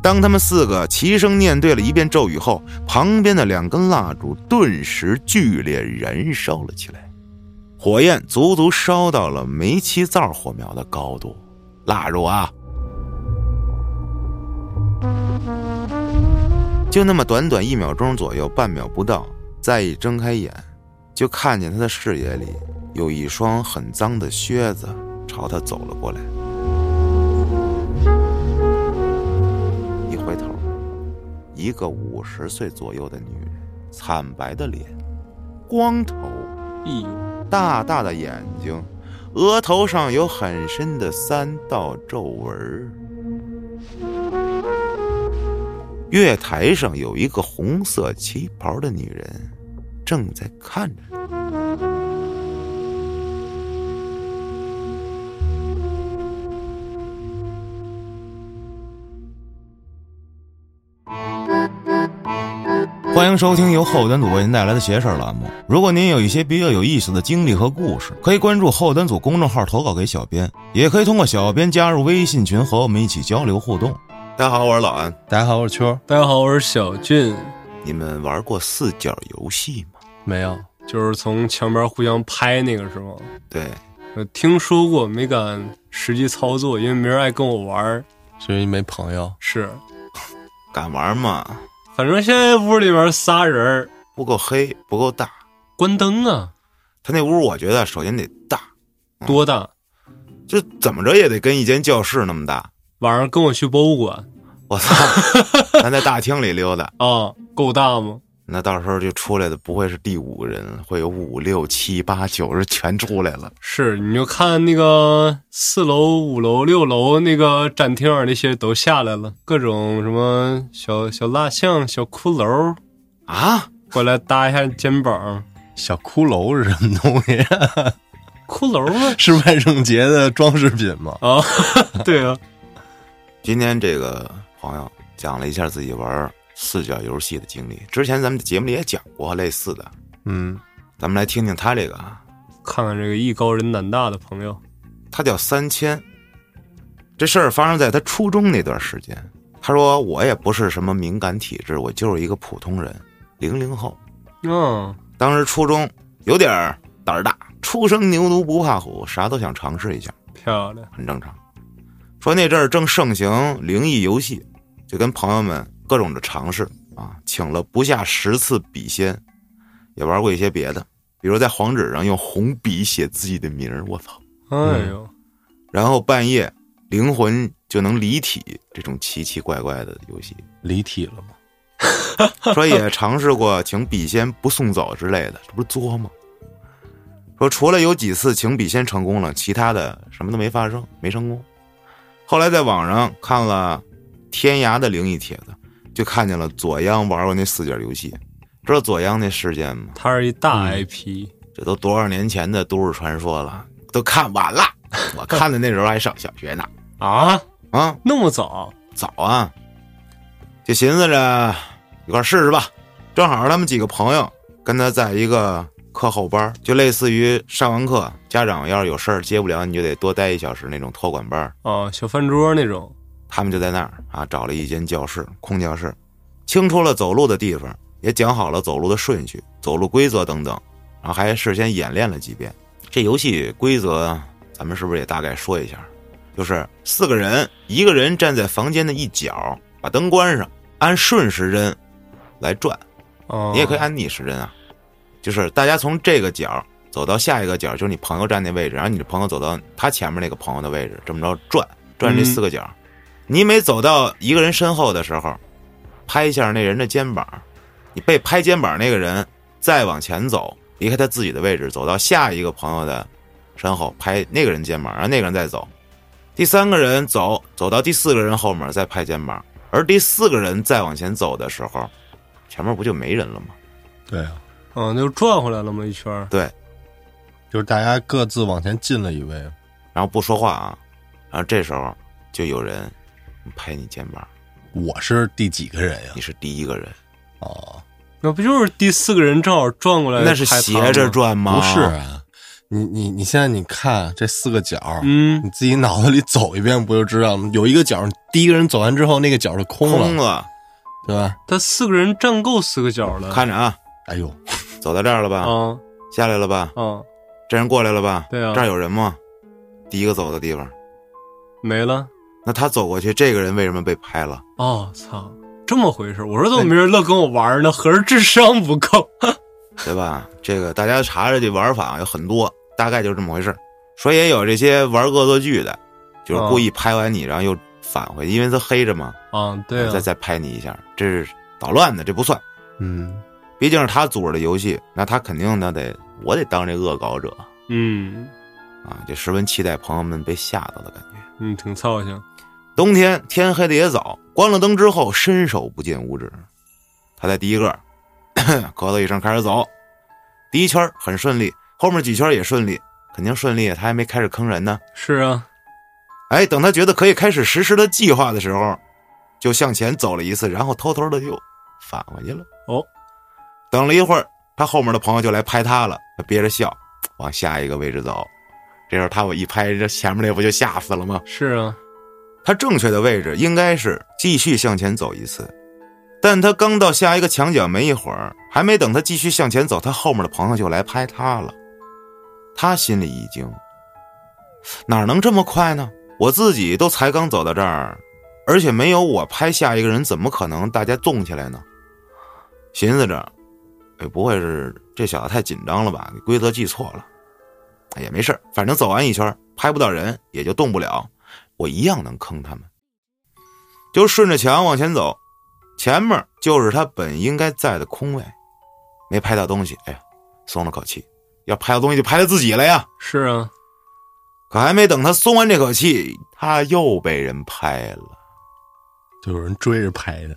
当他们四个齐声念对了一遍咒语后，旁边的两根蜡烛顿时剧烈燃烧了起来，火焰足足烧到了煤气灶火苗的高度。蜡烛啊，就那么短短一秒钟左右，半秒不到，再一睁开眼，就看见他的视野里有一双很脏的靴子朝他走了过来。一个五十岁左右的女人，惨白的脸，光头，大大的眼睛，额头上有很深的三道皱纹。月台上有一个红色旗袍的女人，正在看着。欢迎收听由后端组为您带来的邪事儿栏目。如果您有一些比较有意思的经历和故事，可以关注后端组公众号投稿给小编，也可以通过小编加入微信群和我们一起交流互动。大家好，我是老安。大家好，我是秋。大家好，我是小俊。你们玩过四角游戏吗？没有，就是从墙边互相拍那个是吗？对，听说过，没敢实际操作，因为没人爱跟我玩，所以没朋友。是，敢玩吗？反正现在屋里边仨人不够黑，不够大，关灯啊！他那屋我觉得首先得大，多大？就怎么着也得跟一间教室那么大。晚上跟我去博物馆，我操！咱在大厅里溜达啊，够大吗？那到时候就出来的不会是第五个人，会有五六七八九十全出来了。是，你就看那个四楼、五楼、六楼那个展厅那些都下来了，各种什么小小蜡像、小骷髅啊，过来搭一下肩膀。小骷髅是什么东西？骷髅吗？是万圣节的装饰品吗？啊，对啊。今天这个朋友讲了一下自己玩。四角游戏的经历，之前咱们节目里也讲过类似的。嗯，咱们来听听他这个啊，看看这个艺高人胆大的朋友，他叫三千。这事儿发生在他初中那段时间。他说：“我也不是什么敏感体质，我就是一个普通人，零零后。嗯，当时初中有点胆儿大，初生牛犊不怕虎，啥都想尝试一下。漂亮，很正常。说那阵儿正盛行灵异游戏，就跟朋友们。”各种的尝试啊，请了不下十次笔仙，也玩过一些别的，比如在黄纸上用红笔写自己的名儿，我操！哎呦，然后半夜灵魂就能离体，这种奇奇怪怪的游戏，离体了吗？说也尝试过请笔仙不送走之类的，这不是作吗？说除了有几次请笔仙成功了，其他的什么都没发生，没成功。后来在网上看了天涯的灵异帖子。就看见了左央玩过那四角游戏，知道左央那事件吗？他是一大 IP，这都多少年前的都市传说了，都看完了。我看的那时候还上小学呢。啊啊，那么早？早啊！就寻思着一块试试吧。正好他们几个朋友跟他在一个课后班，就类似于上完课，家长要是有事儿接不了，你就得多待一小时那种托管班。哦，小饭桌那种。他们就在那儿啊，找了一间教室，空教室，清出了走路的地方，也讲好了走路的顺序、走路规则等等，然后还事先演练了几遍。这游戏规则，咱们是不是也大概说一下？就是四个人，一个人站在房间的一角，把灯关上，按顺时针来转，你也可以按逆时针啊。就是大家从这个角走到下一个角，就是你朋友站那位置，然后你的朋友走到他前面那个朋友的位置，这么着转转这四个角。你每走到一个人身后的时候，拍一下那人的肩膀，你被拍肩膀那个人再往前走，离开他自己的位置，走到下一个朋友的身后，拍那个人肩膀，然后那个人再走，第三个人走走到第四个人后面再拍肩膀，而第四个人再往前走的时候，前面不就没人了吗？对啊，嗯，那就转回来了吗？一圈对，就是大家各自往前进了一位，然后不说话啊，然后这时候就有人。拍你肩膀，我是第几个人呀？你是第一个人，哦，那不就是第四个人正好转过来？那是斜着转吗？不是啊，你你你现在你看这四个角，嗯你自己脑子里走一遍不就知道了吗？有一个角，第一个人走完之后，那个角是空了，空了，对吧？他四个人站够四个角了。看着啊，哎呦，走到这儿了吧？嗯下来了吧？嗯，这人过来了吧？对啊这儿有人吗？第一个走的地方，没了。那他走过去，这个人为什么被拍了？哦，操，这么回事？我说怎么没人乐跟我玩呢？合着智商不够。对吧？这个大家查查这玩法有很多，大概就是这么回事。说也有这些玩恶作剧的，就是故意拍完你，然后又返回，因为他黑着嘛，啊，对啊再，再拍你一下，这是捣乱的，这不算。嗯，毕竟是他组织的游戏，那他肯定那得我得当这恶搞者嗯啊！就十分期待朋友们被吓到的感觉。嗯，挺操心。冬天天黑的也早，关了灯之后伸手不见五指。他在第一个 咳嗽一声开始走，第一圈很顺利，后面几圈也顺利，肯定顺利，他还没开始坑人呢。是啊，哎，等他觉得可以开始实施的计划的时候，就向前走了一次，然后偷偷的又返回去了。哦，等了一会儿，他后面的朋友就来拍他了，他憋着笑往下一个位置走。这时候他我一拍，这前面那不就吓死了吗？是啊，他正确的位置应该是继续向前走一次，但他刚到下一个墙角没一会儿，还没等他继续向前走，他后面的朋友就来拍他了。他心里一惊，哪能这么快呢？我自己都才刚走到这儿，而且没有我拍下一个人，怎么可能大家动起来呢？寻思着，哎，不会是这小子太紧张了吧？规则记错了。也没事反正走完一圈拍不到人，也就动不了。我一样能坑他们。就顺着墙往前走，前面就是他本应该在的空位，没拍到东西，哎呀，松了口气。要拍到东西就拍他自己了呀。是啊，可还没等他松完这口气，他又被人拍了。就有人追着拍的，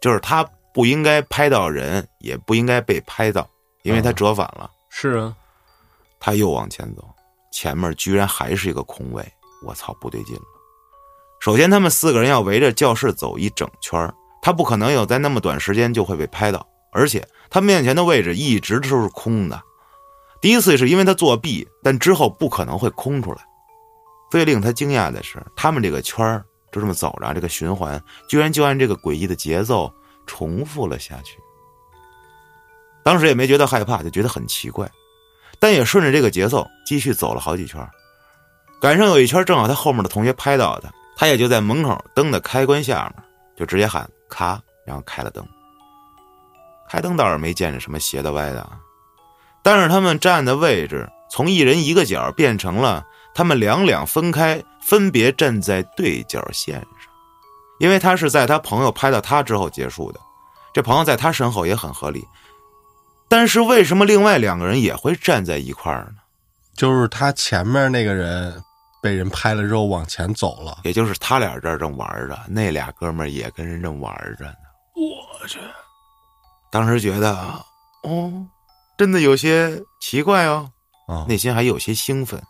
就是他不应该拍到人，也不应该被拍到，因为他折返了。是啊，他又往前走，前面居然还是一个空位，我操，不对劲了。首先，他们四个人要围着教室走一整圈他不可能有在那么短时间就会被拍到，而且他面前的位置一直都是空的。第一次是因为他作弊，但之后不可能会空出来。最令他惊讶的是，他们这个圈儿就这么走着，这个循环居然就按这个诡异的节奏重复了下去。当时也没觉得害怕，就觉得很奇怪。但也顺着这个节奏继续走了好几圈，赶上有一圈正好他后面的同学拍到他，他也就在门口灯的开关下面就直接喊咔，然后开了灯。开灯倒是没见着什么斜的歪的，但是他们站的位置从一人一个角变成了他们两两分开，分别站在对角线上，因为他是在他朋友拍到他之后结束的，这朋友在他身后也很合理。但是为什么另外两个人也会站在一块儿呢？就是他前面那个人被人拍了之后往前走了，也就是他俩这儿正玩着，那俩哥们儿也跟人正玩着呢。我去，当时觉得，哦，真的有些奇怪哦，啊，内心还有些兴奋，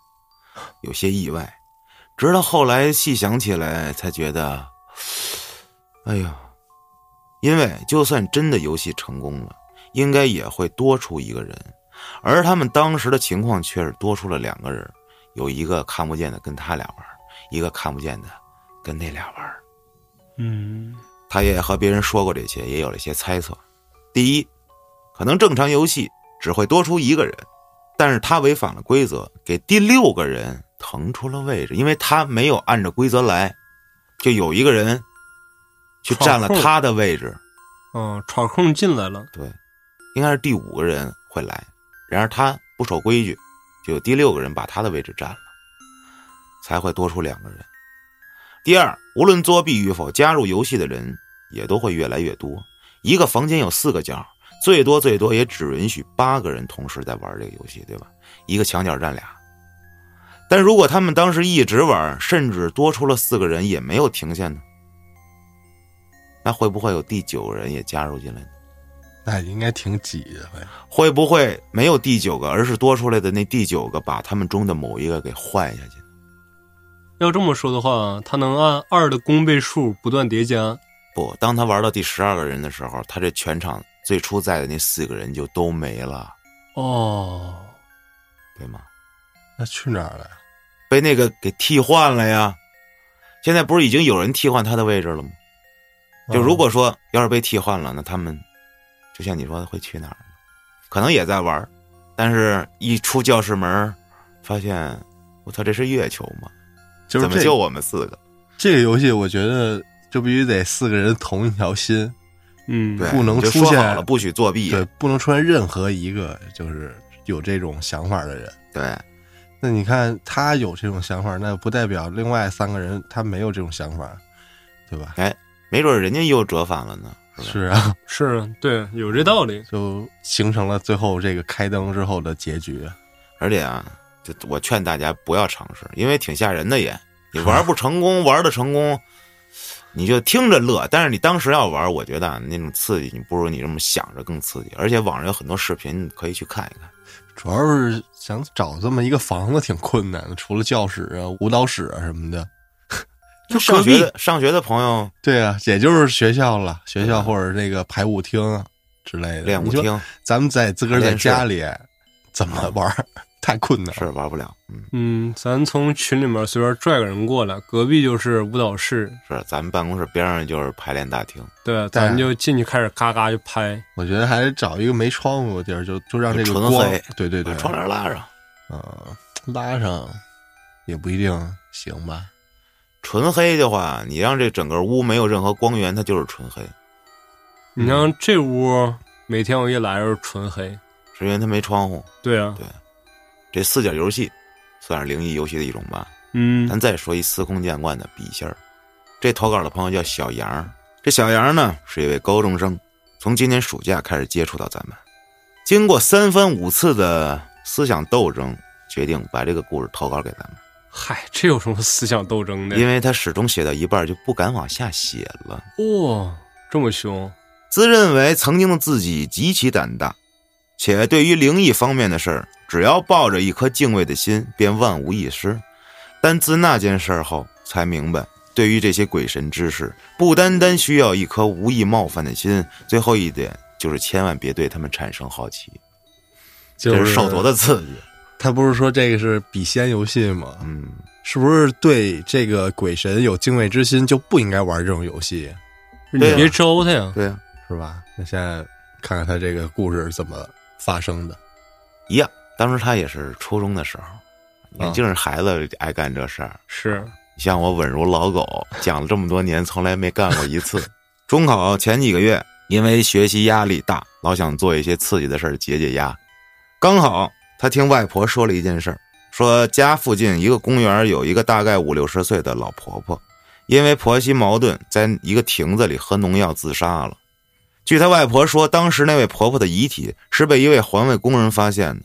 有些意外。直到后来细想起来，才觉得，哎呀，因为就算真的游戏成功了，应该也会多出一个人，而他们当时的情况却是多出了两个人，有一个看不见的跟他俩玩，一个看不见的跟那俩玩。嗯，他也和别人说过这些，也有了一些猜测。第一，可能正常游戏只会多出一个人，但是他违反了规则，给第六个人腾出了位置，因为他没有按照规则来，就有一个人去占了他的位置。嗯，闯空进来了，对，应该是第五个人会来，然而他不守规矩，就有第六个人把他的位置占了，才会多出两个人。第二，无论作弊与否，加入游戏的人也都会越来越多。一个房间有四个角，最多最多也只允许八个人同时在玩这个游戏，对吧？一个墙角站俩。但如果他们当时一直玩，甚至多出了四个人也没有停下呢，那会不会有第九个人也加入进来呢？那应该挺挤的，会会不会没有第九个，而是多出来的那第九个把他们中的某一个给换下去？要这么说的话，他能按二的公倍数不断叠加。不，当他玩到第十二个人的时候，他这全场最初在的那四个人就都没了，哦，对吗？那去哪儿了呀？被那个给替换了呀。现在不是已经有人替换他的位置了吗？就如果说要是被替换了，那他们就像你说的会去哪儿？可能也在玩儿，但是一出教室门，发现我操，这是月球吗？就是这怎么就我们四个？这个游戏，我觉得就必须得四个人同一条心，嗯，不能出现不许作弊。对，不能出现任何一个就是有这种想法的人。对那你看他有这种想法，那不代表另外三个人他没有这种想法，对吧？哎没准人家又折返了呢，是吧？是啊，是对，有这道理。就形成了最后这个开灯之后的结局。而且啊，就我劝大家不要尝试，因为挺吓人的也。你玩不成功，玩的成功，你就听着乐。但是你当时要玩，我觉得啊那种刺激，你不如你这么想着更刺激。而且网上有很多视频，你可以去看一看。主要是想找这么一个房子挺困难的，除了教室啊、舞蹈室啊什么的。就上学的上学的朋友对啊，也就是学校了，学校或者那个排舞厅啊之类的。练舞厅咱们在自个儿在家里怎么玩儿？太困难了。是玩不了，嗯，嗯，咱从群里面随便拽个人过来，隔壁就是舞蹈室，是咱们办公室边上就是排练大厅，对，咱就进去开始嘎嘎就拍。我觉得还是找一个没窗户的地儿，就就让这个纯光黑，对对对把，窗帘拉上。啊、拉上也不一定行吧。纯黑的话，你让这整个屋没有任何光源，它就是纯黑，你像这屋，每天我一来就是纯黑。是因为它没窗户。对啊，对这四角游戏算是灵异游戏的一种吧。嗯，咱再说一司空见惯的笔仙儿。这投稿的朋友叫小杨，这小杨呢是一位高中生，从今年暑假开始接触到咱们，经过三番五次的思想斗争，决定把这个故事投稿给咱们，嗨，这有什么思想斗争的？因为他始终写到一半就不敢往下写了。哇、这么凶，自认为曾经的自己极其胆大，且对于灵异方面的事儿，只要抱着一颗敬畏的心，便万无一失。但自那件事儿后，才明白，对于这些鬼神之事，不单单需要一颗无意冒犯的心，最后一点就是千万别对他们产生好奇，就这是受多的刺激？他不是说这个是笔仙游戏吗？嗯，是不是对这个鬼神有敬畏之心就不应该玩这种游戏，你别招他呀。对呀、是吧？那现在看看他这个故事是怎么发生的。一样。当时他也是初中的时候，年轻人孩子爱干这事儿。是，像我稳如老狗，讲了这么多年，从来没干过一次。中考前几个月，因为学习压力大，老想做一些刺激的事儿解解压。刚好他听外婆说了一件事儿，说家附近一个公园有一个大概五六十岁的老婆婆，因为婆媳矛盾，在一个亭子里喝农药自杀了。据他外婆说，当时那位婆婆的遗体是被一位环卫工人发现的。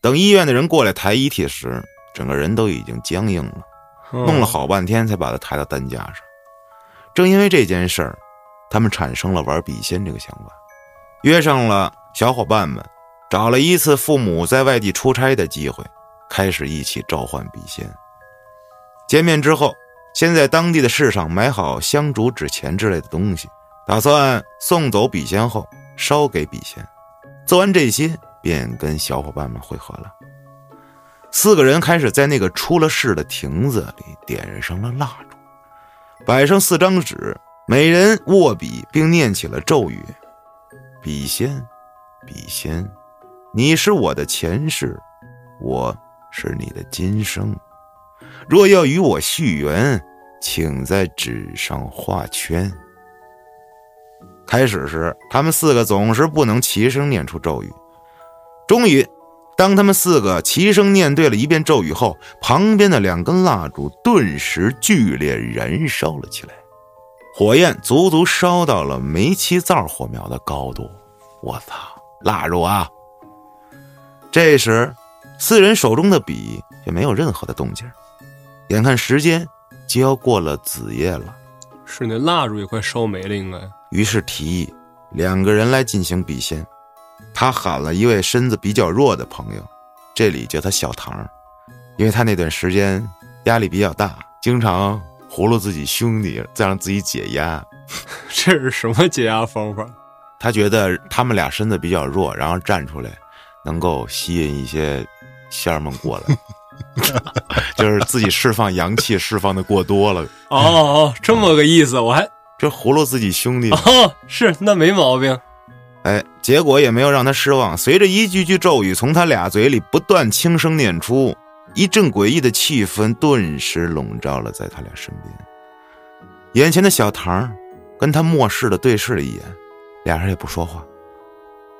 等医院的人过来抬遗体时，整个人都已经僵硬了。嗯弄了好半天才把她抬到担架上。正因为这件事儿，他们产生了玩笔仙这个想法，约上了小伙伴们，找了一次父母在外地出差的机会，开始一起召唤笔仙。见面之后，先在当地的市场买好香烛、纸钱之类的东西，打算送走笔仙后烧给笔仙。做完这些，便跟小伙伴们会合了。四个人开始在那个出了事的亭子里点上了蜡烛，摆上四张纸，每人握笔，并念起了咒语：“笔仙，笔仙，你是我的前世，我是你的今生。若要与我续缘，请在纸上画圈。”开始时，他们四个总是不能齐声念出咒语，终于。当他们四个齐声念对了一遍咒语后，旁边的两根蜡烛顿时剧烈燃烧了起来，火焰足足烧到了煤气灶火苗的高度。我操，蜡烛啊！这时，四人手中的笔却没有任何的动静，眼看时间就要过了子夜了，是那蜡烛也快烧没了，应该。于是提议两个人来进行笔仙。他喊了一位身子比较弱的朋友，这里叫他小唐，因为他那段时间压力比较大，经常葫芦自己兄弟，再让自己解压。这是什么解压方法？他觉得他们俩身子比较弱，然后站出来能够吸引一些仙儿们过来。就是自己释放阳气释放的过多了，哦哦，这么个意思，我还这葫芦自己兄弟。哦是那没毛病。哎，结果也没有让他失望，随着一句句咒语从他俩嘴里不断轻声念出，一阵诡异的气氛顿时笼罩了在他俩身边。眼前的小唐跟他漠视的对视了一眼，俩人也不说话。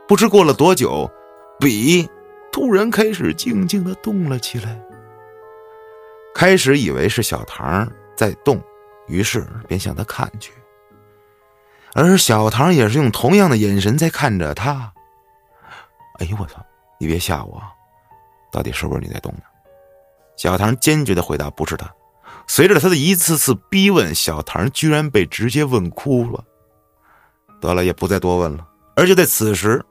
不知过了多久，笔突然开始静静的动了起来。开始以为是小唐在动，于是便向他看去。而小唐也是用同样的眼神在看着他。哎呦我操！你别吓我，到底是不是你在动呢？小唐坚决的回答：“不是他。”随着他的一次次逼问，小唐居然被直接问哭了。得了，也不再多问了。而就在此时，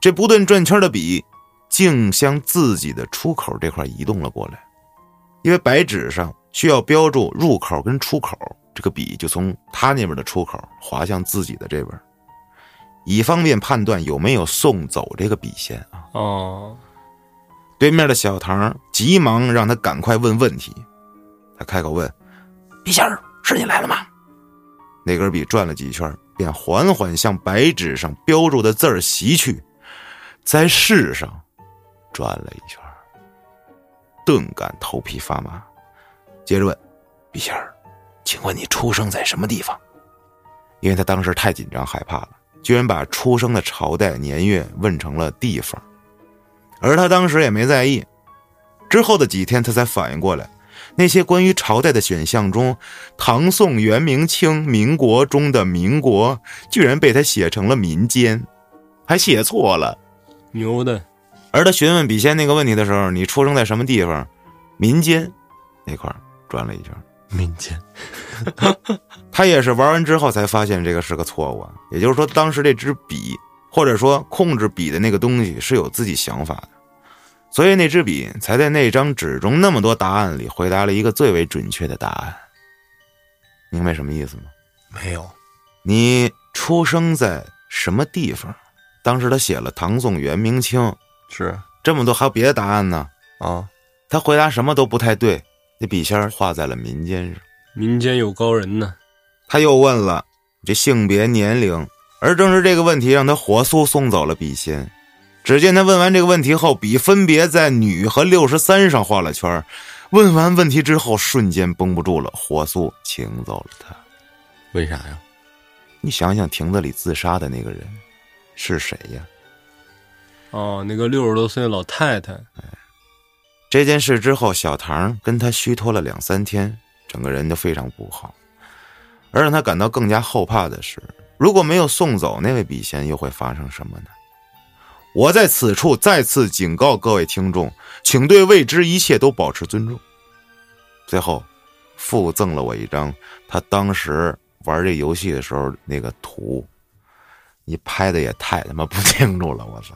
这不断转圈的笔竟向自己的出口这块移动了过来，因为白纸上需要标注入口跟出口。这个笔就从他那边的出口滑向自己的这边，以方便判断有没有送走这个笔仙啊。哦，对面的小唐急忙让他赶快问问题。他开口问：“笔仙儿，是你来了吗？”那根笔转了几圈，便缓缓向白纸上标注的字儿袭去，在世上转了一圈，顿感头皮发麻。接着问：“笔仙。”请问你出生在什么地方？因为他当时太紧张害怕了，居然把出生的朝代年月问成了地方，而他当时也没在意。之后的几天，他才反应过来，那些关于朝代的选项中，唐宋元明清民国中的民国，居然被他写成了民间，还写错了，牛的。而他询问笔仙那个问题的时候，你出生在什么地方？民间那块转了一圈。民间，他也是玩完之后才发现这个是个错误。也就是说，当时这支笔，或者说控制笔的那个东西是有自己想法的，所以那支笔才在那张纸中那么多答案里回答了一个最为准确的答案。明白什么意思吗？没有。你出生在什么地方？当时他写了唐宋元明清，是这么多，还有别的答案呢。啊，他回答什么都不太对。那笔仙画在了民间上，民间有高人呢。他又问了这性别、年龄，而正是这个问题让他火速送走了笔仙。只见他问完这个问题后，笔分别在女和六十三上画了圈。问完问题之后，瞬间绷不住了，火速请走了他。为啥呀？你想想，亭子里自杀的那个人是谁呀？哦，那个六十多岁的老太太。这件事之后，小唐跟他虚脱了两三天，整个人就非常不好。而让他感到更加后怕的是，如果没有送走那位笔仙，又会发生什么呢？我在此处再次警告各位听众，请对未知一切都保持尊重。最后，附赠了我一张他当时玩这游戏的时候那个图，你拍的也太他妈不清楚了，我操！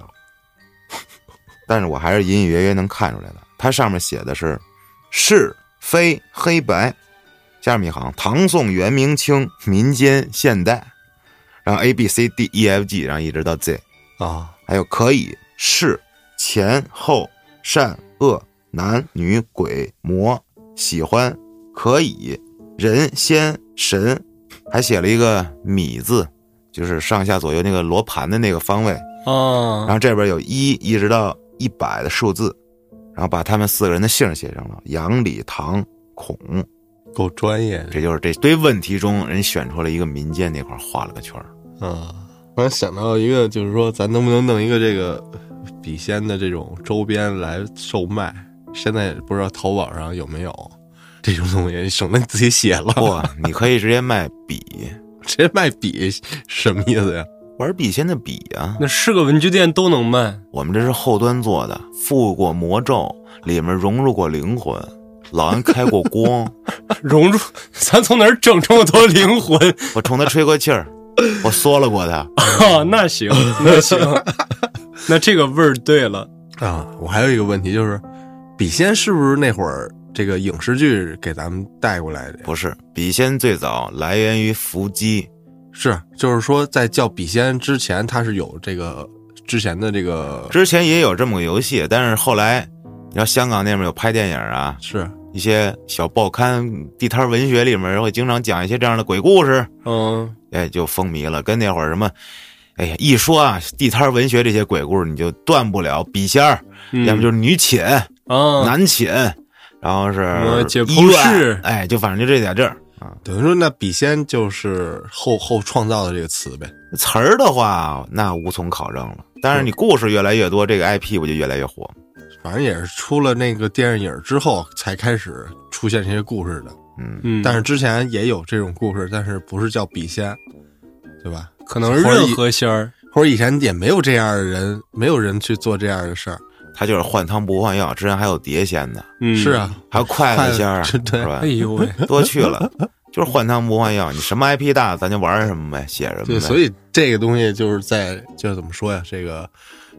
但是我还是隐隐约约能看出来的。它上面写的是是非黑白，下面一行唐宋元明清民间现代，然后 A B C D E F G，然后一直到 Z 啊，还有可以是前后善恶男女鬼魔喜欢可以人仙神，还写了一个米字，就是上下左右那个罗盘的那个方位啊，然后这边有一一直到一百的数字。然后把他们四个人的姓写上了，杨、李、唐、孔，够专业的。这就是这堆问题中人选出了一个民间那块画了个圈啊，我想到一个，就是说咱能不能弄一个这个笔仙的这种周边来售卖？现在不知道淘宝上有没有这种东西，省得你自己写了。不，你可以直接卖笔，直接卖笔什么意思呀？玩笔仙的笔啊，那是个文具店都能卖。我们这是后端做的，附过魔咒，里面融入过灵魂，老安开过光，融入。咱从哪儿整这么多灵魂？我冲他吹过气儿，我缩了过他。啊，那行，那行，那这个味儿对了啊。我还有一个问题就是，笔仙是不是那会儿这个影视剧给咱们带过来的？不是，笔仙最早来源于伏击。是，就是说，在叫笔仙之前，它是有这个之前的这个，之前也有这么个游戏，但是后来你要香港那边有拍电影啊，是一些小报刊、地摊文学里面会经常讲一些这样的鬼故事，嗯哎，就风靡了。跟那会儿什么，哎呀，一说啊，地摊文学这些鬼故事，你就断不了笔仙儿，嗯，要么就是女寝、啊，男寝，然后是解剖医院室哎，就反正就这点地儿。等于说那笔仙就是后后创造的这个词呗。词儿的话，那无从考证了。但是你故事越来越多，这个 IP 不就越来越火？反正也是出了那个电视影之后才开始出现这些故事的。嗯，嗯，但是之前也有这种故事，但是不是叫笔仙，对吧？可能是任何仙儿，或者以前也没有这样的人，没有人去做这样的事儿。他就是换汤不换药。之前还有碟仙的，嗯，是，啊，还有筷子仙儿，是吧哎？呦喂，多去了，就是换汤不换药。你什么 IP 大，咱就玩什么呗，写什么对，呗。所以这个东西就是在就是怎么说呀？这个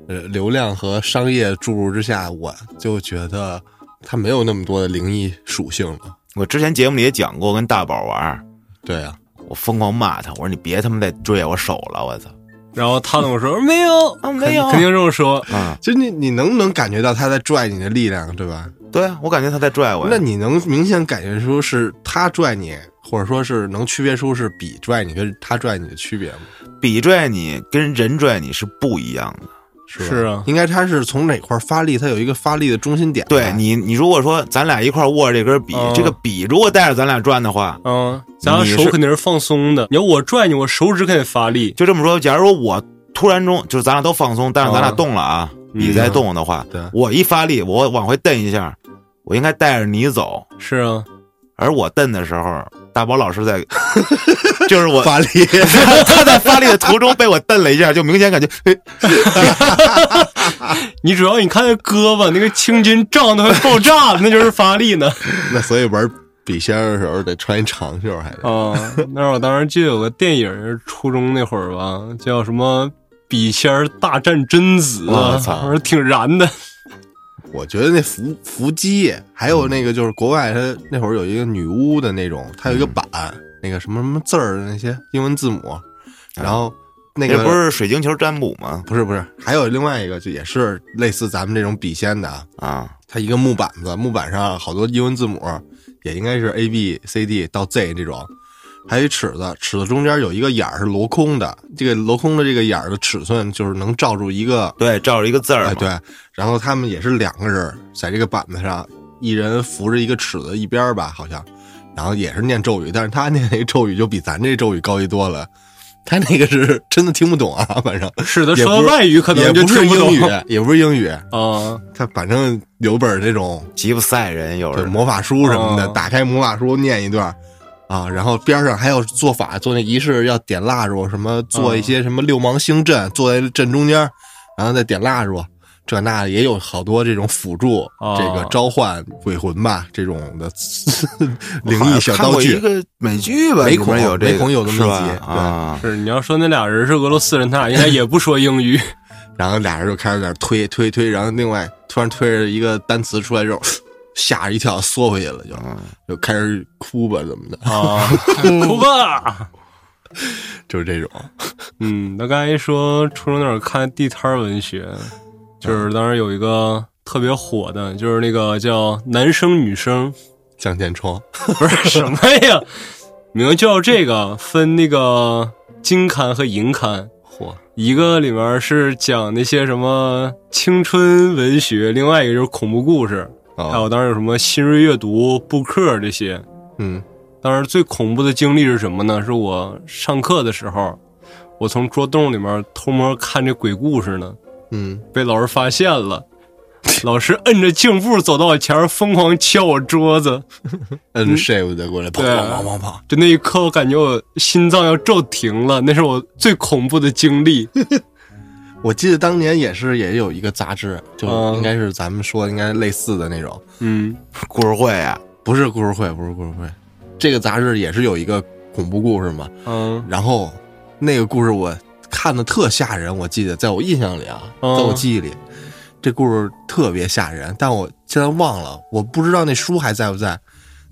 呃，流量和商业注入之下，我就觉得它没有那么多的灵异属性了。我之前节目里也讲过，跟大宝玩，对啊，我疯狂骂他，我说你别他妈再追我手了，我操！然后他跟我说？没有，啊，没有肯定这么说。啊，就你你能不能感觉到他在拽你的力量，对吧？对啊，我感觉他在拽我。那你能明显感觉出是他拽你，或者说是能区别出是笔拽你跟他拽你的区别吗？笔拽你跟人拽你是不一样的。是吧？是啊。应该它是从哪块发力，它有一个发力的中心点。对，你，你如果说咱俩一块儿握着这根笔，嗯这个笔如果带着咱俩转的话，嗯，咱俩手肯定是放松的。你要我拽你，我手指肯定发力。就这么说，假如说我突然中就是咱俩都放松，但是咱俩嗯动了啊，嗯。笔在动的话，对。我一发力，我往回蹬一下，我应该带着你走，是啊，而我蹬的时候，大宝老师在，就是我发力，他在发力的途中被我蹬了一下，就明显感觉，嘿 你主要你看那胳膊那个青筋胀的快爆炸了，那就是发力呢。那所以玩笔仙的时候得穿一长袖，还得。啊，那我当时记得有个电影，初中那会儿吧，叫什么《笔仙大战贞子》啊，我操挺燃的。我觉得那伏伏击，还有那个就是国外，它那会儿有一个女巫的那种，它有一个板，那个什么什么字儿的那些英文字母，然后那个那不是水晶球占卜吗？不是不是，还有另外一个就也是类似咱们这种笔仙的，啊，啊，它一个木板子，木板上好多英文字母，也应该是 A B C D 到 Z 这种，还有一尺子，尺子中间有一个眼儿是镂空的，这个镂空的这个眼儿的尺寸就是能罩住一个对，罩住一个字儿哎，对，然后他们也是两个人在这个板子上，一人扶着一个尺子一边儿吧，好像，然后也是念咒语，但是他念那咒语就比咱这咒语高级多了，他那个是真的听不懂啊，反正是的，说外语可能就也不是英语，也不是英语，啊。他反正有本那种吉普赛人有人魔法书什么的，哦。打开魔法书念一段。啊，然后边上还有做法，做那仪式要点蜡烛，什么做一些什么六芒星阵，坐在阵中间，然后再点蜡烛，这那也有好多这种辅助、哦这个召唤鬼魂吧这种的 灵异小道具。过一个美剧吧，里美恐面有这个，美恐有这么集啊，是你要说那俩人是俄罗斯人，他俩应该也不说英语。然后俩人就开始在那推推推，然后另外突然推着一个单词出来之后，吓一跳，缩回去了，就嗯就开始哭吧怎么的，啊，哭吧。就是这种。嗯，那刚才一说初中那会儿看地摊文学，就是当时有一个特别火的，就是那个叫男生女生，向前冲，不是什么呀，名字叫这个，分那个金刊和银刊。嚯，一个里面是讲那些什么青春文学，另外一个就是恐怖故事，还有哦，当时有什么新锐阅读、布克这些。嗯，当时最恐怖的经历是什么呢？是我上课的时候，我从桌洞里面偷摸看这鬼故事呢，嗯，被老师发现了。老师摁着镜步走到我前面，疯狂敲我桌子。摁 shave 的过来，砰对砰砰砰砰，就那一刻，我感觉我心脏要骤停了，那是我最恐怖的经历。我记得当年也是也有一个杂志，就嗯应该是咱们说应该类似的那种，嗯故事会啊，不是故事会，不是故事会，这个杂志也是有一个恐怖故事嘛。嗯然后那个故事我看的特吓人，我记得在我印象里啊，嗯在我记忆里，这故事特别吓人，但我现在忘了，我不知道那书还在不在，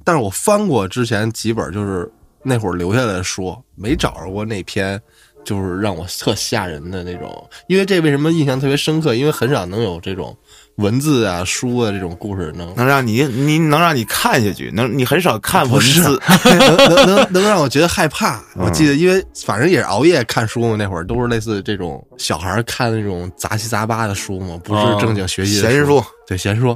但是我翻过之前几本就是那会儿留下来的书，没找着过那篇就是让我特吓人的那种。因为这为什么印象特别深刻？因为很少能有这种文字啊、书啊这种故事能能让你你能让你看下去，能你很少看文字，能能能能让我觉得害怕。我记得，因为反正也是熬夜看书嘛，那会儿都是类似这种小孩看那种杂七杂八的书嘛，不是正经学习的闲书，对闲书。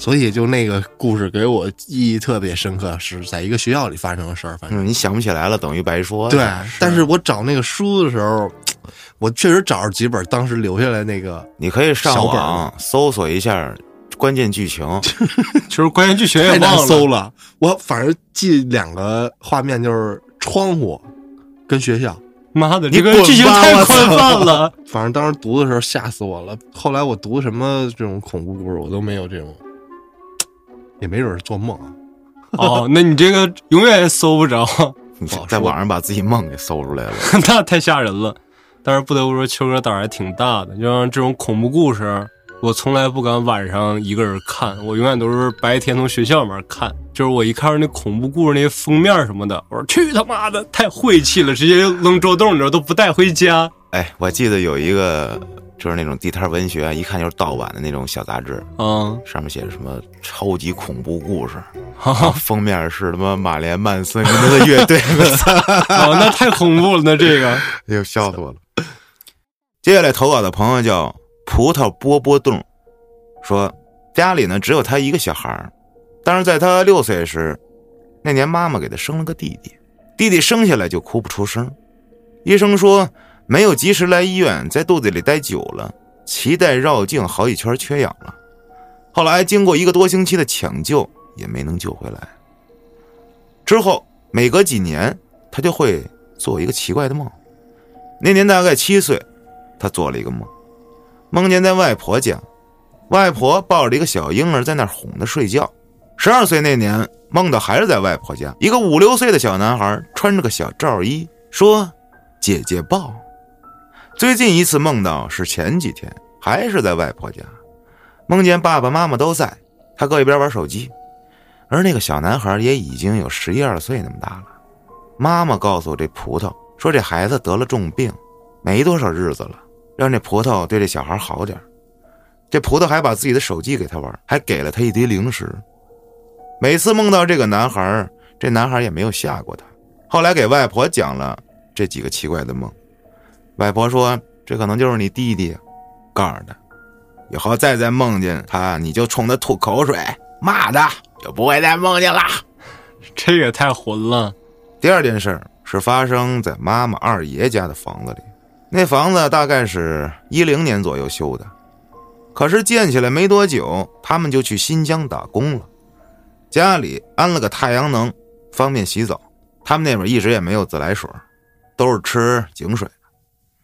所以就那个故事给我意义特别深刻，是在一个学校里发生的事儿。反正你想不起来了，等于白说。对，但是我找那个书的时候，我确实找着几本当时留下来那个。你可以上网搜索一下关键剧情，就是关键剧情太难搜了。我反正记两个画面，就是窗户跟学校。妈的，这个剧情太宽泛了。反正当时读的时候吓死我了。后来我读什么这种恐怖故事，我都没有这种。也没准是做梦啊！哦，那你这个永远也搜不着，在网上把自己梦给搜出来了，那太吓人了。但是不得不说，秋哥胆儿还挺大的。就像这种恐怖故事，我从来不敢晚上一个人看，我永远都是白天从学校里面看。就是我一看着那恐怖故事那些封面什么的，我说去他妈的，太晦气了，直接扔桌洞里都不带回家。哎，我记得有一个。就是那种地摊文学，一看就是盗版的那种小杂志，嗯，上面写着什么超级恐怖故事，封面是他妈马连曼森跟他的乐队，哦，那太恐怖了，那这个，哎呦，笑死我了。接下来投稿的朋友叫葡萄波波洞，说家里呢只有他一个小孩但是在他六岁时，那年妈妈给他生了个弟弟，弟弟生下来就哭不出声，医生说。没有及时来医院，在肚子里待久了，脐带绕颈好几圈缺氧了。后来经过一个多星期的抢救，也没能救回来。之后每隔几年，他就会做一个奇怪的梦。那年大概七岁，他做了一个梦，梦见在外婆家，外婆抱着一个小婴儿在那哄他睡觉。十二岁那年，梦到还是在外婆家，一个五六岁的小男孩穿着个小罩衣，说：“姐姐抱。”最近一次梦到是前几天，还是在外婆家，梦见爸爸妈妈都在，他搁一边玩手机，而那个小男孩也已经有十一二岁那么大了。妈妈告诉这葡萄说这孩子得了重病，没多少日子了，让这葡萄对这小孩好点这葡萄还把自己的手机给他玩，还给了他一堆零食。每次梦到这个男孩，这男孩也没有吓过他。后来给外婆讲了这几个奇怪的梦。外婆说：“这可能就是你弟弟，告诉他，以后再再梦见他，你就冲他吐口水，骂他，就不会再梦见了。”这也太混了。第二件事是发生在妈妈二爷家的房子里，那房子大概是一零年左右修的，可是建起来没多久，他们就去新疆打工了，家里安了个太阳能，方便洗澡。他们那边一直也没有自来水，都是吃井水。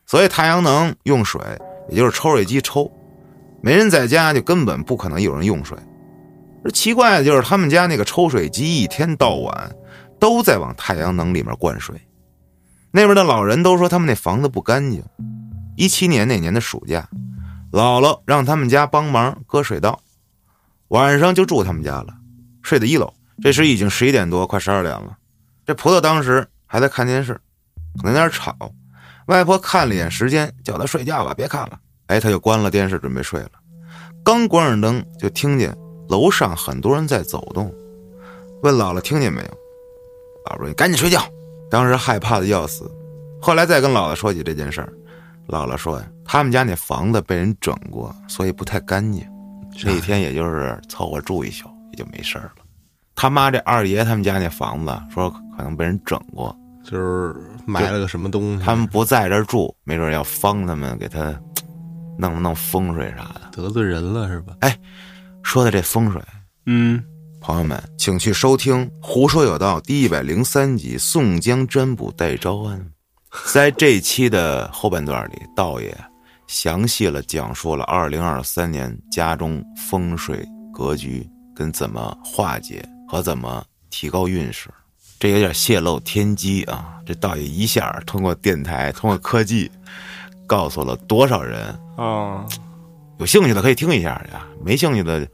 所以太阳能用水，也就是抽水机抽，没人在家就根本不可能有人用水。而奇怪的就是他们家那个抽水机一天到晚都在往太阳能里面灌水。那边的老人都说他们那房子不干净。一七年那年的暑假，姥姥让他们家帮忙割水稻，晚上就住他们家了，睡在一楼。这时已经十一点多，快十二点了。这葡萄当时还在看电视，可能有点吵。外婆看了一眼时间，叫他睡觉吧，别看了。哎，他就关了电视，准备睡了。刚关上灯，就听见楼上很多人在走动。问姥姥听见没有？姥姥说：“你赶紧睡觉。”当时害怕的要死。后来再跟姥姥说起这件事儿，姥姥说呀：“他们家那房子被人整过，所以不太干净。那一天也就是凑合住一宿，也就没事了。”他妈这二爷他们家那房子，说可能被人整过。就是埋了个什么东西，他们不在这住，没准要方他们给他弄弄风水啥的，得罪人了是吧？哎，说的这风水，嗯，朋友们，请去收听《胡说有道》第一百零三集《宋江占卜戴招安》。在这期的后半段里，道爷详细了讲述了二零二三年家中风水格局跟怎么化解和怎么提高运势。这有点泄露天机啊！这道爷一下通过电台，通过科技，告诉了多少人啊？有兴趣的可以听一下去，没兴趣的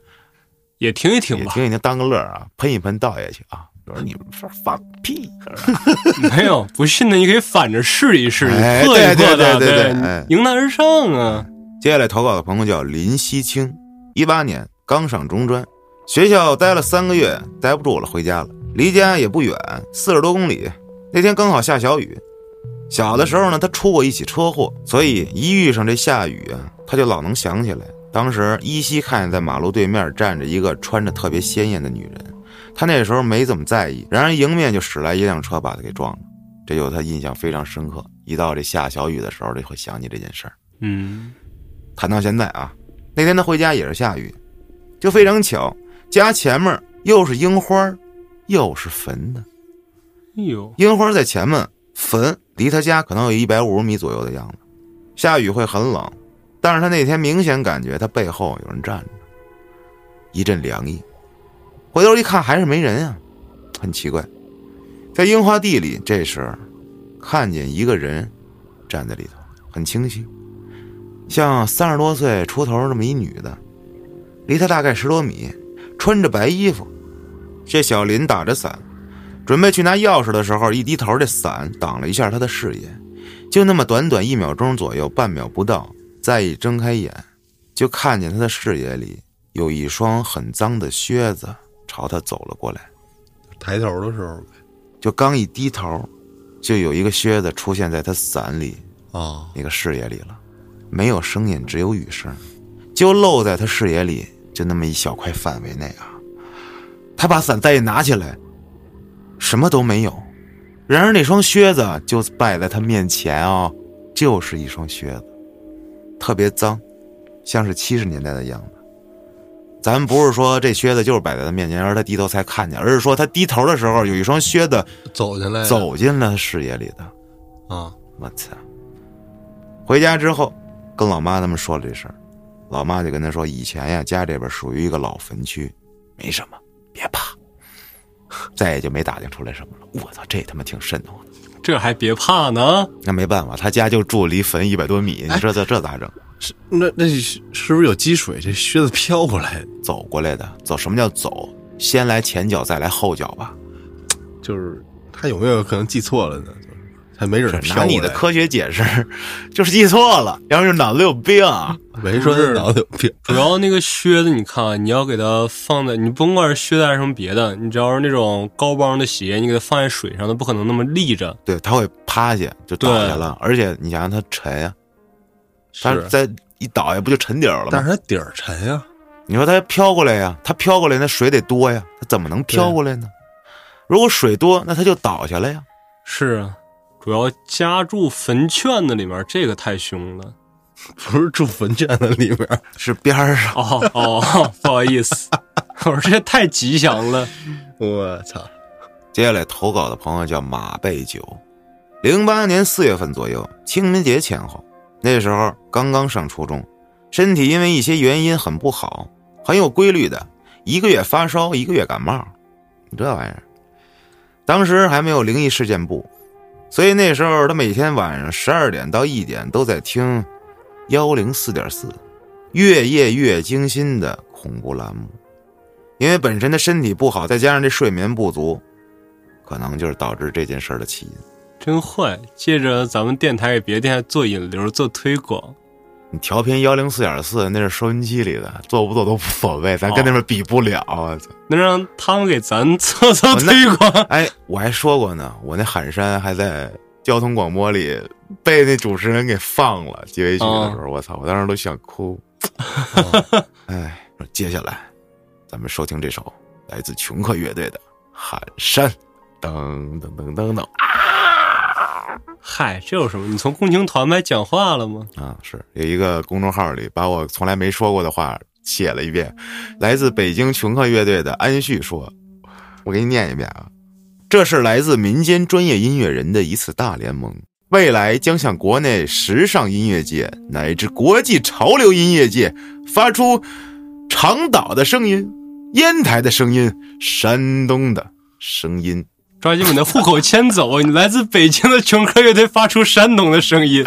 也听一听吧，听一听当个乐啊，喷一喷倒下去啊。我说你们放放屁，没有不信的，你可以反着试一试，哎破一破对的，对对对迎难而上啊！接下来投稿的朋友叫林西青，一八年刚上中专，学校待了三个月，待不住了，回家了。离家也不远，四十多公里。那天刚好下小雨。小的时候呢，他出过一起车祸，所以一遇上这下雨啊，他就老能想起来。当时依稀看见在马路对面站着一个穿着特别鲜艳的女人，他那时候没怎么在意，然而迎面就驶来一辆车把他给撞了，这就他印象非常深刻。一到这下小雨的时候，就会想起这件事儿。嗯，谈到现在啊，那天他回家也是下雨，就非常巧，家前面又是樱花，又是坟的。哎呦，樱花在前面，坟离他家可能有一百五十米左右的样子。下雨会很冷，但是他那天明显感觉他背后有人站着，一阵凉意。回头一看，还是没人啊，很奇怪。在樱花地里，这时看见一个人站在里头，很清晰，像三十多岁出头这么一女的，离他大概十多米，穿着白衣服。这小林打着伞，准备去拿钥匙的时候，一低头，这伞挡了一下他的视野，就那么短短一秒钟左右，半秒不到。再一睁开眼，就看见他的视野里有一双很脏的靴子朝他走了过来。抬头的时候呗。就刚一低头，就有一个靴子出现在他伞里啊，那个视野里了，没有声音，只有雨声，就露在他视野里，就那么一小块范围内啊。他把伞再一拿起来，什么都没有。然而那双靴子就摆在他面前啊、就是一双靴子，特别脏，像是七十年代的样子。咱们不是说这靴子就是摆在他面前，而他低头才看见，而是说他低头的时候有一双靴子走进来，走进了视野里的。啊，我操！回家之后，跟老妈他们说了这事儿，老妈就跟他说：“以前呀，家这边属于一个老坟区，没什么，别怕。”再也就没打听出来什么了。我操，这他妈挺瘆得慌的。这还别怕呢？那没办法，他家就住离坟一百多米，你说这这咋整？是那那是是不是有积水？这靴子飘过来，走过来的，走什么叫走？先来前脚，再来后脚吧。就是他有没有可能记错了呢？就是他没准拿你的科学解释，就是记错了，要不就脑子有病。没说是脑子有病，主要那个靴子，你看啊，你要给它放在，你甭管是靴子还是什么别的，你只要是那种高帮的鞋，你给它放在水上，它不可能那么立着。对，它会趴下就倒下了，而且你想想它沉呀、它是，再一倒下不就沉底儿了吗？但是它底儿沉呀，你说它飘过来呀，它飘过来那水得多呀，它怎么能飘过来呢？如果水多，那它就倒下来呀。是啊，主要家住坟圈子里面，这个太凶了。不是住坟圈子里面，是边儿上，哦哦，不好意思，我说这太吉祥了。我操！接下来投稿的朋友叫马贝九，零八年四月份左右，清明节前后，那时候刚刚上初中，身体因为一些原因很不好，很有规律的，一个月发烧，一个月感冒，你这玩意儿。当时还没有灵异事件部，所以那时候他每天晚上十二点到一点都在听幺零四点四，越夜越惊心的恐怖栏目。因为本身他身体不好，再加上这睡眠不足，可能就是导致这件事的起因。真坏，借着咱们电台给别的电台做引流、做推广。你调频幺零四点四，那是收音机里的，做不做都无所谓，咱跟那边比不了。我操！能让他们给咱做做推广。哎，我还说过呢，我那喊山还在交通广播里被那主持人给放了结尾曲的时候，我操，我当时都想哭。哎，接下来咱们收听这首来自琼克乐队的《喊山》，噔噔噔噔噔嗨，这有什么？你从共青团还讲话了吗？啊，是有一个公众号里把我从来没说过的话写了一遍，来自北京琼克乐队的安旭说，我给你念一遍啊，这是来自民间专业音乐人的一次大联盟，未来将向国内时尚音乐界乃至国际潮流音乐界发出长岛的声音、烟台的声音、山东的声音。抓紧把那户口迁走！你来自北京的琼克乐队发出山东的声音，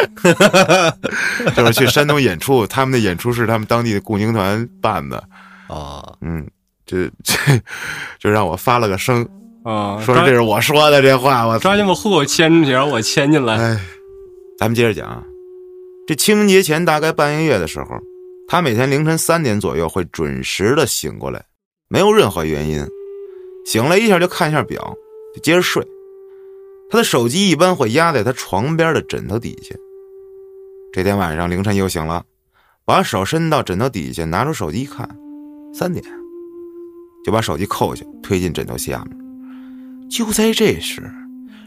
就是去山东演出，他们的演出是他们当地的共青团办的，啊，嗯，这这就让我发了个声，啊，说这是我说的这话，我抓紧把户口迁出去，让我迁进来。哎，咱们接着讲啊，这清明节前大概半个月的时候，他每天凌晨三点左右会准时的醒过来，没有任何原因，醒了一下就看一下表，就接着睡。他的手机一般会压在他床边的枕头底下。这天晚上凌晨又醒了，把手伸到枕头底下，拿出手机一看，三点，就把手机扣下，推进枕头下面。就在这时，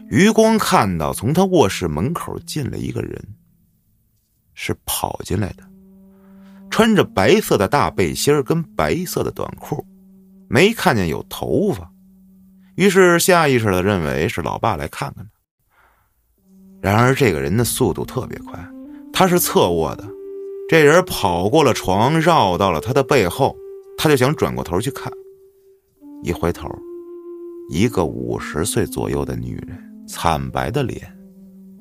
余光看到从他卧室门口进来一个人，是跑进来的，穿着白色的大背心跟白色的短裤，没看见有头发，于是下意识的认为是老爸来看看他。然而这个人的速度特别快，他是侧卧的，这人跑过了床，绕到了他的背后，他就想转过头去看，一回头。一个五十岁左右的女人，惨白的脸，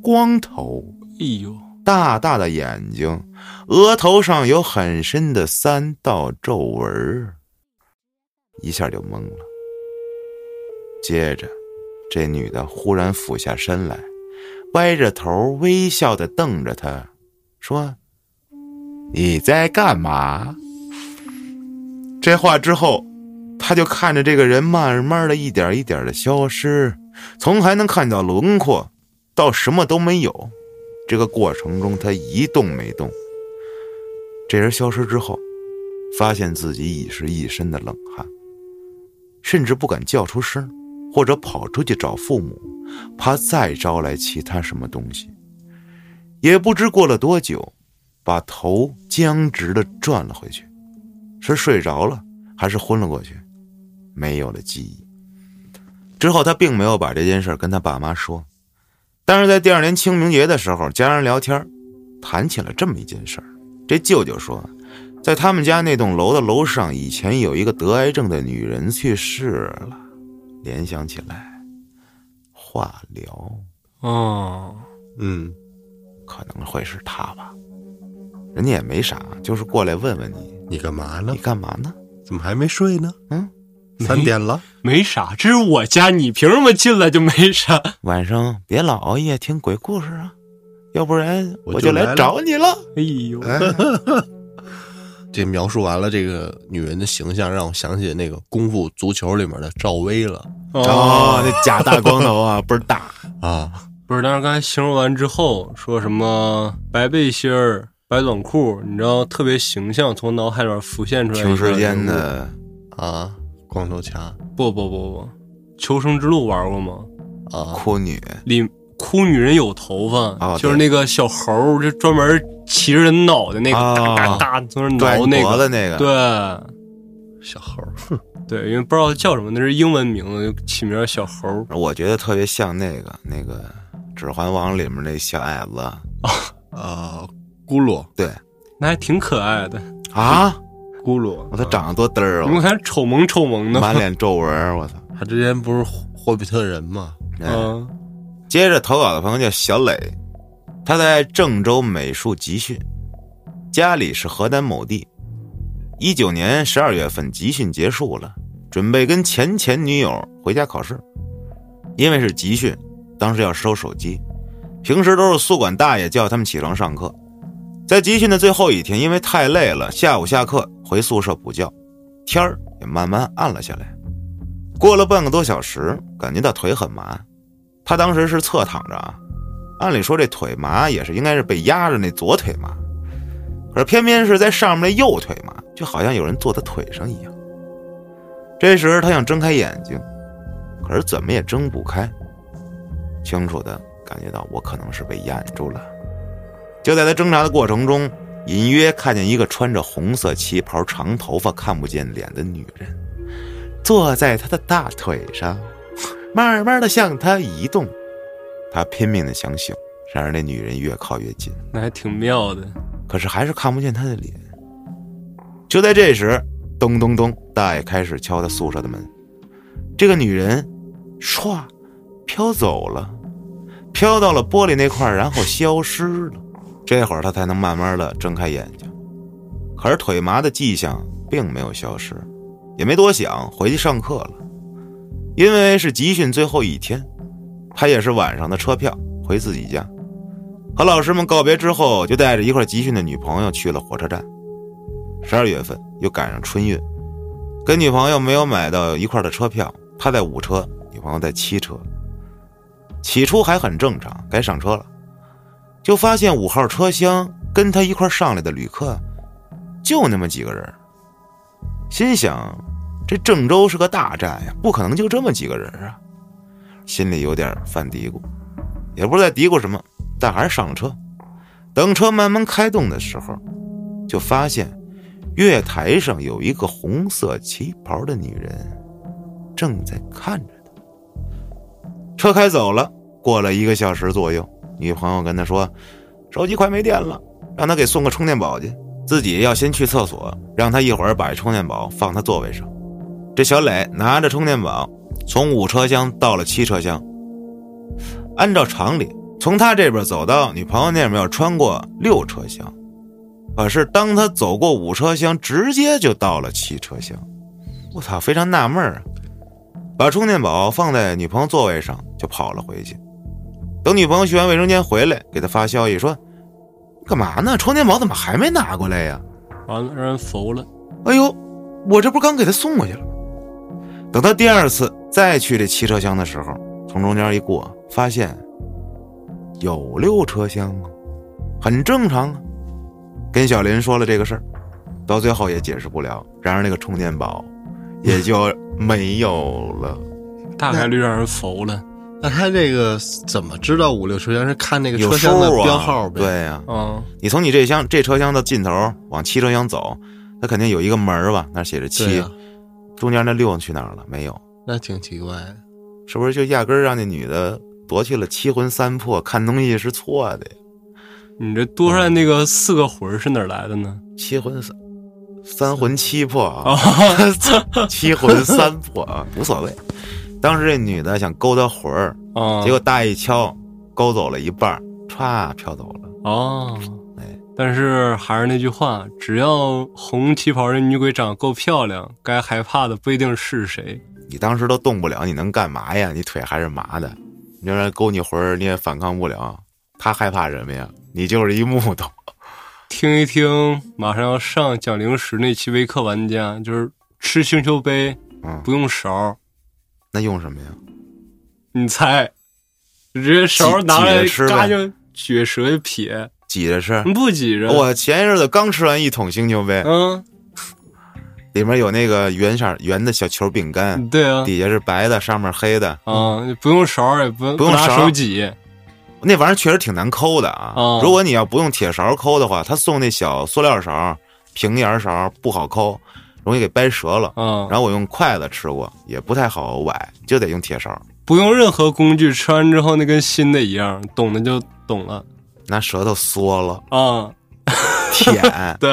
光头，哎呦，大大的眼睛，额头上有很深的三道皱纹一下就懵了。接着，这女的忽然俯下身来，歪着头，微笑的瞪着他，说：“你在干嘛？”这话之后。他就看着这个人慢慢的一点一点的消失，从还能看到轮廓，到什么都没有，这个过程中他一动没动。这人消失之后，发现自己已是一身的冷汗，甚至不敢叫出声，或者跑出去找父母，怕再招来其他什么东西。也不知过了多久，把头僵直的转了回去，是睡着了还是昏了过去？没有了记忆。之后，他并没有把这件事跟他爸妈说，但是在第二年清明节的时候，家人聊天，谈起了这么一件事儿。这舅舅说，在他们家那栋楼的楼上，以前有一个得癌症的女人去世了。联想起来，化疗，哦，嗯，可能会是他吧。人家也没啥，就是过来问问你，你干嘛呢你？干嘛呢？怎么还没睡呢？嗯，三点了，没啥，这是我家，你凭什么进来就没啥？晚上别老熬夜听鬼故事啊，要不然我就来找你了。哎呦，哎，这描述完了这个女人的形象，让我想起那个功夫足球里面的赵薇了哦，那假大光头啊，倍儿大。啊。不是，但是刚才形容完之后，说什么白背心儿、白短裤，你知道，特别形象，从脑海里边浮现出来。停时间的啊，光头强不不不不，求生之路玩过吗？啊，哭女，里哭女人有头发，哦就是那个小猴，就专门骑着人脑袋那个，哦。哒哒哒从那挠那个，脖子那个，对。小猴，哼对，因为不知道叫什么，那是英文名字，就起名小猴。我觉得特别像那个那个《指环王》里面那小矮子。啊，咕噜。对。那还挺可爱的，啊，咕噜，我他长得多嘚儿你们啊，看丑萌丑萌的，满脸皱纹，我操！他之前不是霍比特人吗？哎嗯，接着投稿的朋友叫小磊，他在郑州美术集训，家里是河南某地。一九年十二月份集训结束了，准备跟前前女友回家考试。因为是集训，当时要收手机，平时都是宿管大爷叫他们起床上课。在集训的最后一天，因为太累了，下午下课回宿舍补觉，天儿也慢慢暗了下来。过了半个多小时，感觉到腿很麻，他当时是侧躺着啊，按理说这腿麻也是应该是被压着那左腿麻，可是偏偏是在上面那右腿麻，就好像有人坐他腿上一样。这时他想睁开眼睛，可是怎么也睁不开，清楚的感觉到我可能是被掩住了。就在他挣扎的过程中，隐约看见一个穿着红色旗袍、长头发、看不见脸的女人，坐在他的大腿上，慢慢的向他移动。他拼命的想醒，然而那女人越靠越近，那还挺妙的。可是还是看不见他的脸。就在这时，咚咚咚，大爷开始敲他宿舍的门。这个女人，唰，飘走了，飘到了玻璃那块儿，然后消失了。这会儿他才能慢慢的睁开眼睛，可是腿麻的迹象并没有消失，也没多想，回去上课了。因为是集训最后一天，他也是晚上的车票回自己家。和老师们告别之后，就带着一块集训的女朋友去了火车站。十二月份又赶上春运，跟女朋友没有买到一块的车票，他在五车，女朋友在七车。起初还很正常，该上车了，就发现五号车厢跟他一块上来的旅客就那么几个人。心想，这郑州是个大站呀，不可能就这么几个人啊，心里有点犯嘀咕，也不知道嘀咕什么，但还是上了车。等车慢慢开动的时候，就发现月台上有一个红色旗袍的女人正在看着他。车开走了，过了一个小时左右，女朋友跟他说：“手机快没电了，让他给送个充电宝去。”自己要先去厕所，让他一会儿把充电宝放他座位上。这小磊拿着充电宝从五车厢到了七车厢。按照常理，从他这边走到女朋友那边要穿过六车厢，可是当他走过五车厢，直接就到了七车厢。我操，非常纳闷啊！把充电宝放在女朋友座位上，就跑了回去。等女朋友去完卫生间回来，给他发消息说。干嘛呢？充电宝怎么还没拿过来呀？完了，让人服了。哎呦，我这不刚给他送过去了吗？等他第二次再去这七车厢的时候，从中间一过，发现有六车厢啊，很正常啊。跟小林说了这个事儿，到最后也解释不了，然而那个充电宝也就没有了，大概率让人服了。那他这个怎么知道五六车厢是看那个车厢的标号呗？对呀，嗯，你从你这厢这车厢的尽头往七车厢走，它肯定有一个门吧？那写着七，中间那六去哪儿了？没有，那挺奇怪，是不是就压根儿让那女的夺去了七魂三魄？看东西是错的呀？你这多出来那个四个魂是哪来的呢？七魂三三魂七魄啊，七魂三魄啊，无所谓。当时这女的想勾他魂儿，结果大一敲，勾走了一半，歘飘走了。哦，哎，但是还是那句话，只要红旗袍的女鬼长得够漂亮，该害怕的不一定是谁。你当时都动不了，你能干嘛呀？你腿还是麻的，你让人勾你魂儿，你也反抗不了。他害怕什么呀？你就是一木头。听一听，马上要上讲零食那期微课玩家，就是吃星球杯，嗯，不用勺。那用什么呀？你猜，直接勺拿来，嘎就撅舌就撇，挤着吃？不挤着。我前一阵子刚吃完一桶星球杯，嗯，里面有那个圆色圆的小球饼干，对啊，底下是白的，上面黑的，啊，不用勺也不不用拿手挤，那玩意儿确实挺难抠的啊。如果你要不用铁勺抠的话，他送那小塑料勺、平沿勺不好抠。容易给掰折了，嗯，然后我用筷子吃过，也不太好崴，就得用铁勺。不用任何工具，吃完之后那跟新的一样，懂的就懂了。拿舌头缩了啊，舔。对，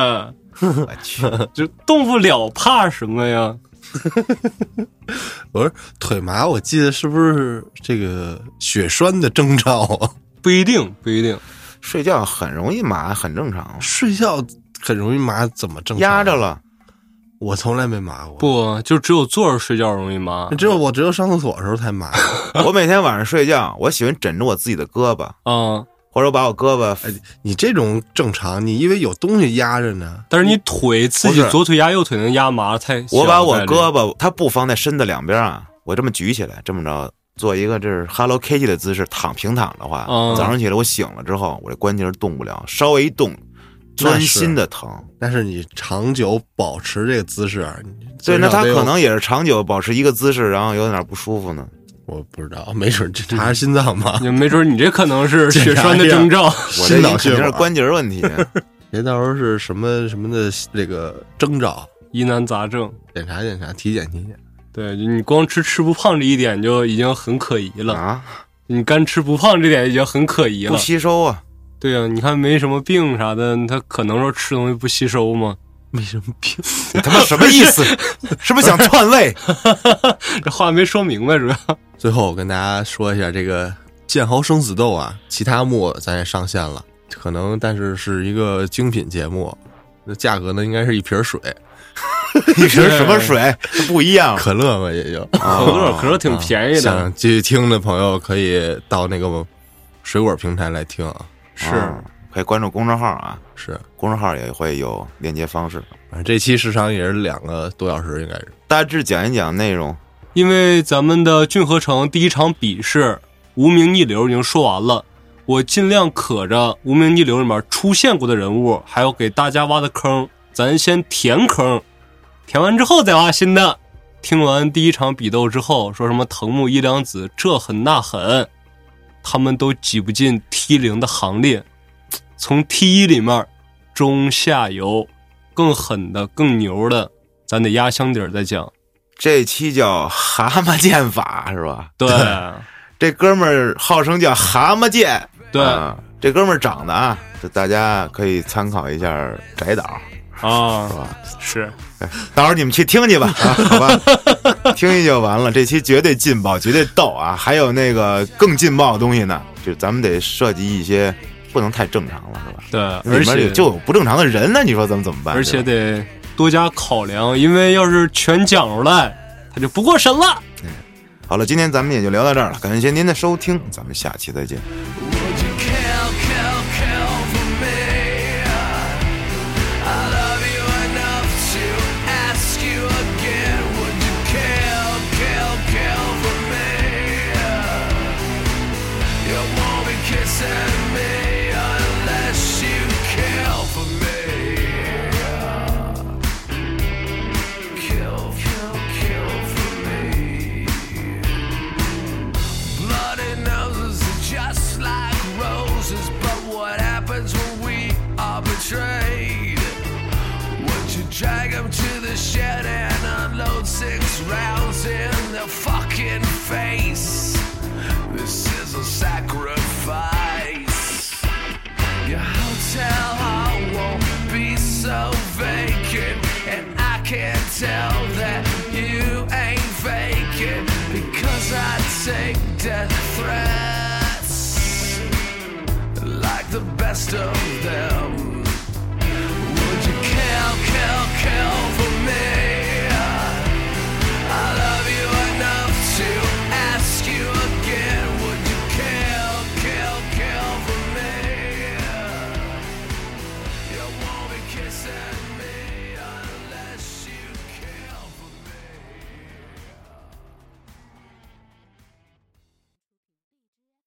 我去，就动不了，怕什么呀？我说腿麻，我记得是不是这个血栓的征兆啊？不一定，不一定。睡觉很容易麻，很正常。睡觉很容易麻，怎么正常？压着了。我从来没麻过，不就只有坐着睡觉容易麻？只有我只有上厕所的时候才麻。我每天晚上睡觉，我喜欢枕着我自己的胳膊，嗯，或者把我胳膊。你这种正常，你因为有东西压着呢。但是你腿自己左腿压右腿能压麻太。我把我胳膊，它不放在身子两边啊，我这么举起来，这么着做一个这是 Hello Kitty 的姿势，躺平躺的话，早上起来我醒了之后，我这关节动不了，稍微一动。钻心的疼，但是你长久保持这个姿势，对，那他可能也是长久保持一个姿势，然后有点不舒服呢。我不知道，没准这查心脏吧？没准你这可能是血栓的征兆，我这肯定是关节问题。别到时候是什么什么的这个征兆，疑难杂症，检查检查，体检体检。对你光吃吃不胖这一点就已经很可疑了啊！你干吃不胖这点已经很可疑了，不吸收啊。对呀，你看没什么病啥的，他可能说吃东西不吸收吗？没什么病，你他妈什么意思？是不是想篡位？这话没说明白，主要。最后我跟大家说一下，这个《剑豪生死斗》啊，其他幕咱也上线了，可能但是是一个精品节目，那价格呢应该是一瓶水。你是什么水？不一样。可乐嘛也就。可乐可乐挺便宜的，想继续听的朋友可以到那个水果平台来听啊。是啊可以关注公众号啊，是，公众号也会有链接方式。反正这期时长也是两个多小时，应该是。大致讲一讲内容。因为咱们的俊河城第一场比试无名逆流已经说完了，我尽量可着无名逆流里面出现过的人物，还有给大家挖的坑，咱先填坑，填完之后再挖新的。听完第一场比斗之后，说什么藤木一良子这狠那狠，他们都挤不进 T 零的行列。从 T 一里面中下游更狠的、更牛的，咱得压箱底儿再讲。这期叫蛤蟆剑法是吧？对 这哥们儿号称叫蛤蟆剑。对啊这哥们儿长得啊，这大家可以参考一下翟导，啊是，吧？是 到时候你们去听去吧，啊，好吧，听一就完了。这期绝对劲爆，绝对逗啊！还有那个更劲爆的东西呢，就咱们得设计一些不能太正常了，是吧？对，而且就有不正常的人那，你说咱们怎么办？而且得多加考量，因为要是全讲出来，他就不过审了。好了，今天咱们也就聊到这儿了，感谢您的收听，咱们下期再见。Yeah.